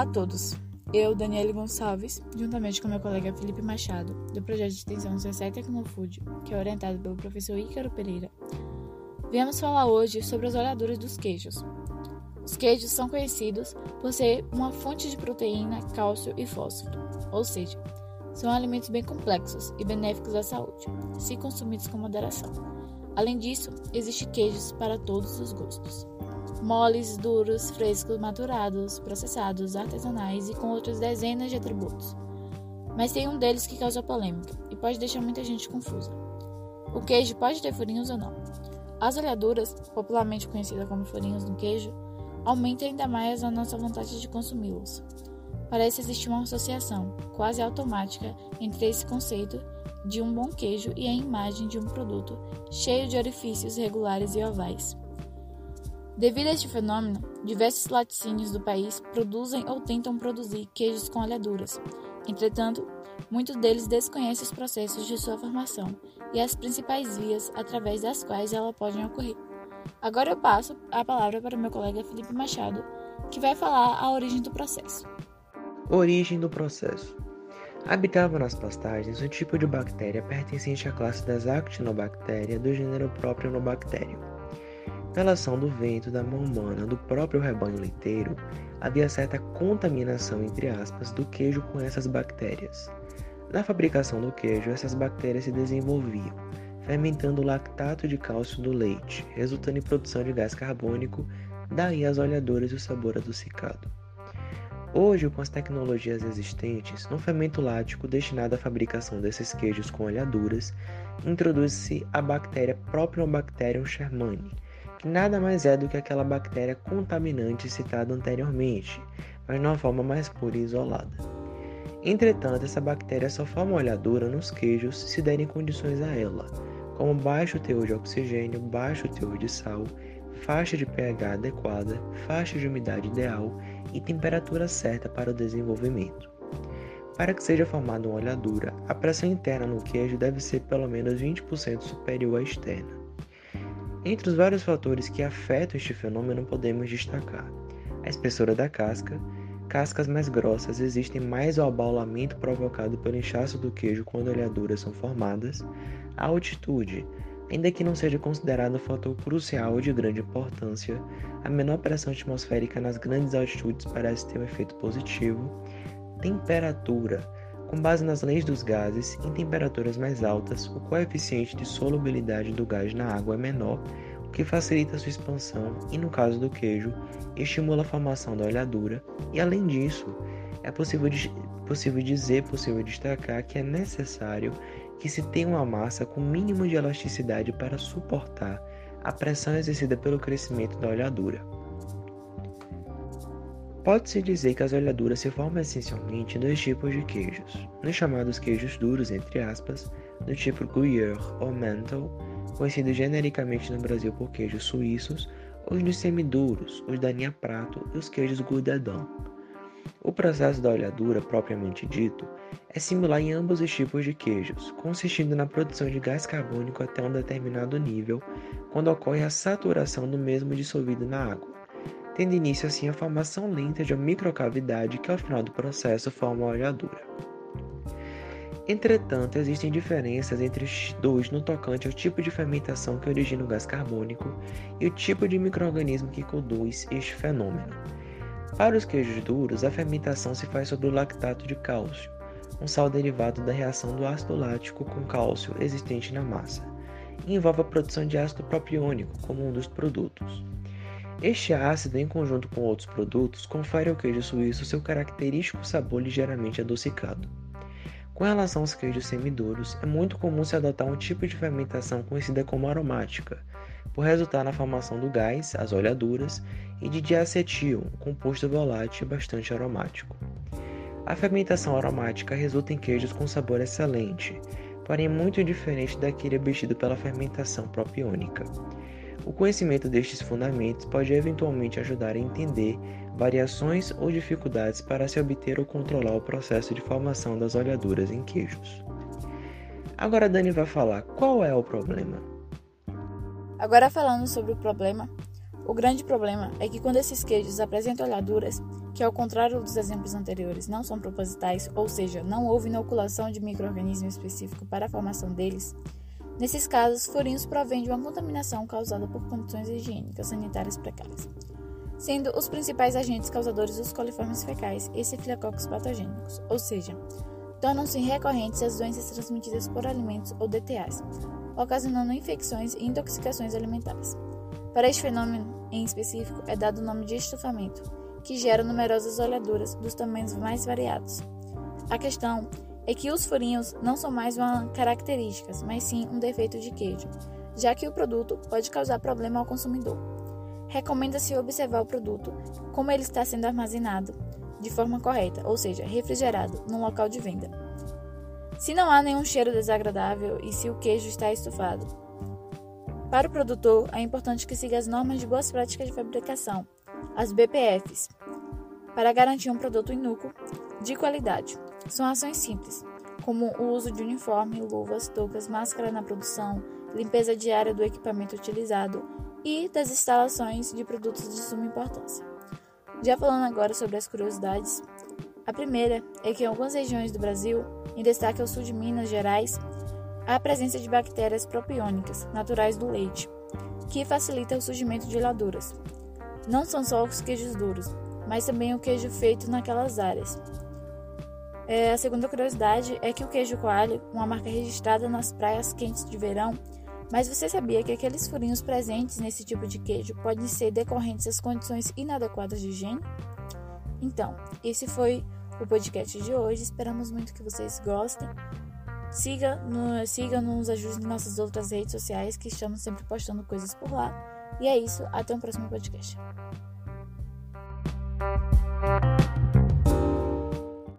Olá a todos. Eu, Daniele Gonçalves, juntamente com meu colega Felipe Machado, do projeto de extensão Zessé Tecnofood, que é orientado pelo professor Ícaro Pereira, viemos falar hoje sobre as olhaduras dos queijos. Os queijos são conhecidos por ser uma fonte de proteína, cálcio e fósforo, ou seja, são alimentos bem complexos e benéficos à saúde, se consumidos com moderação. Além disso, existem queijos para todos os gostos moles, duros, frescos, maturados, processados, artesanais e com outras dezenas de atributos. Mas tem um deles que causa polêmica e pode deixar muita gente confusa. O queijo pode ter furinhos ou não? As olhaduras, popularmente conhecidas como furinhos no queijo, aumentam ainda mais a nossa vontade de consumi-los. Parece existir uma associação quase automática entre esse conceito de um bom queijo e a imagem de um produto cheio de orifícios regulares e ovais. Devido a este fenômeno, diversos laticínios do país produzem ou tentam produzir queijos com alhaduras. Entretanto, muitos deles desconhecem os processos de sua formação e as principais vias através das quais ela podem ocorrer. Agora eu passo a palavra para meu colega Felipe Machado, que vai falar a origem do processo. Origem do processo. Habitava nas pastagens um tipo de bactéria pertencente à classe das actinobactérias do gênero Propionobacterium. Pela ação do vento, da mão humana, do próprio rebanho leiteiro, havia certa contaminação, entre aspas, do queijo com essas bactérias. Na fabricação do queijo, essas bactérias se desenvolviam, fermentando o lactato de cálcio do leite, resultando em produção de gás carbônico, daí as olhaduras e o sabor adocicado. Hoje, com as tecnologias existentes, no fermento lático destinado à fabricação desses queijos com olhaduras, introduz-se a bactéria Propionobacterium shermani, que nada mais é do que aquela bactéria contaminante citada anteriormente, mas de uma forma mais pura e isolada. Entretanto, essa bactéria só forma olhadura nos queijos se derem condições a ela, como baixo teor de oxigênio, baixo teor de sal, faixa de pH adequada, faixa de umidade ideal e temperatura certa para o desenvolvimento. Para que seja formada uma olhadura, a pressão interna no queijo deve ser pelo menos 20% superior à externa. Entre os vários fatores que afetam este fenômeno, podemos destacar a espessura da casca. Cascas mais grossas existem mais o abaulamento provocado pelo inchaço do queijo quando olhaduras são formadas. A altitude, ainda que não seja considerado um fator crucial de grande importância, a menor pressão atmosférica nas grandes altitudes parece ter um efeito positivo. Temperatura, com base nas leis dos gases, em temperaturas mais altas, o coeficiente de solubilidade do gás na água é menor, o que facilita sua expansão e, no caso do queijo, estimula a formação da olhadura. E além disso, é possível, possível dizer, possível destacar que é necessário que se tenha uma massa com mínimo de elasticidade para suportar a pressão exercida pelo crescimento da olhadura. Pode-se dizer que as olhaduras se formam essencialmente em dois tipos de queijos, nos chamados queijos duros, entre aspas, do tipo Gruyère ou Mental, conhecidos genericamente no Brasil por queijos suíços, os dos semiduros, os da linha prato e os queijos Gourdadon. O processo da olhadura, propriamente dito, é similar em ambos os tipos de queijos, consistindo na produção de gás carbônico até um determinado nível, quando ocorre a saturação do mesmo dissolvido na água tendo início assim a formação lenta de uma microcavidade que ao final do processo forma a olhadura. Entretanto, existem diferenças entre os dois no tocante ao tipo de fermentação que origina o gás carbônico e o tipo de microorganismo que conduz este fenômeno. Para os queijos duros, a fermentação se faz sobre o lactato de cálcio, um sal derivado da reação do ácido lático com cálcio existente na massa, e envolve a produção de ácido propiônico como um dos produtos. Este ácido, em conjunto com outros produtos, confere ao queijo suíço seu característico sabor ligeiramente adocicado. Com relação aos queijos semiduros, é muito comum se adotar um tipo de fermentação conhecida como aromática, por resultar na formação do gás, as olhaduras, e de diacetil, um composto volátil bastante aromático. A fermentação aromática resulta em queijos com sabor excelente, porém muito diferente daquele obtido pela fermentação propiônica. O conhecimento destes fundamentos pode eventualmente ajudar a entender variações ou dificuldades para se obter ou controlar o processo de formação das olhaduras em queijos. Agora Dani vai falar qual é o problema. Agora falando sobre o problema, o grande problema é que quando esses queijos apresentam olhaduras, que, ao contrário dos exemplos anteriores, não são propositais, ou seja, não houve inoculação de microorganismo específico para a formação deles, nesses casos, furinhos provêm de uma contaminação causada por condições higiênicas sanitárias precárias, sendo os principais agentes causadores os coliformes fecais e cefalococos patogênicos, ou seja, tornam-se recorrentes as doenças transmitidas por alimentos ou DTAs, ocasionando infecções e intoxicações alimentares. Para este fenômeno em específico é dado o nome de estufamento, que gera numerosas olhaduras dos tamanhos mais variados. A questão é que os furinhos não são mais uma característica, mas sim um defeito de queijo, já que o produto pode causar problema ao consumidor. Recomenda-se observar o produto, como ele está sendo armazenado, de forma correta, ou seja, refrigerado, no local de venda. Se não há nenhum cheiro desagradável e se o queijo está estufado. Para o produtor, é importante que siga as normas de boas práticas de fabricação, as BPFs, para garantir um produto inúcuo de qualidade. São ações simples, como o uso de uniforme, luvas, toucas, máscara na produção, limpeza diária do equipamento utilizado e das instalações de produtos de suma importância. Já falando agora sobre as curiosidades, a primeira é que em algumas regiões do Brasil, em destaque ao sul de Minas Gerais, há a presença de bactérias propiônicas, naturais do leite, que facilita o surgimento de laduras. Não são só os queijos duros, mas também o queijo feito naquelas áreas. É, a segunda curiosidade é que o queijo coalho, uma marca registrada nas praias quentes de verão, mas você sabia que aqueles furinhos presentes nesse tipo de queijo podem ser decorrentes das condições inadequadas de higiene? Então, esse foi o podcast de hoje. Esperamos muito que vocês gostem. Siga, no, siga nos ajude em nossas outras redes sociais, que estamos sempre postando coisas por lá. E é isso, até o próximo podcast.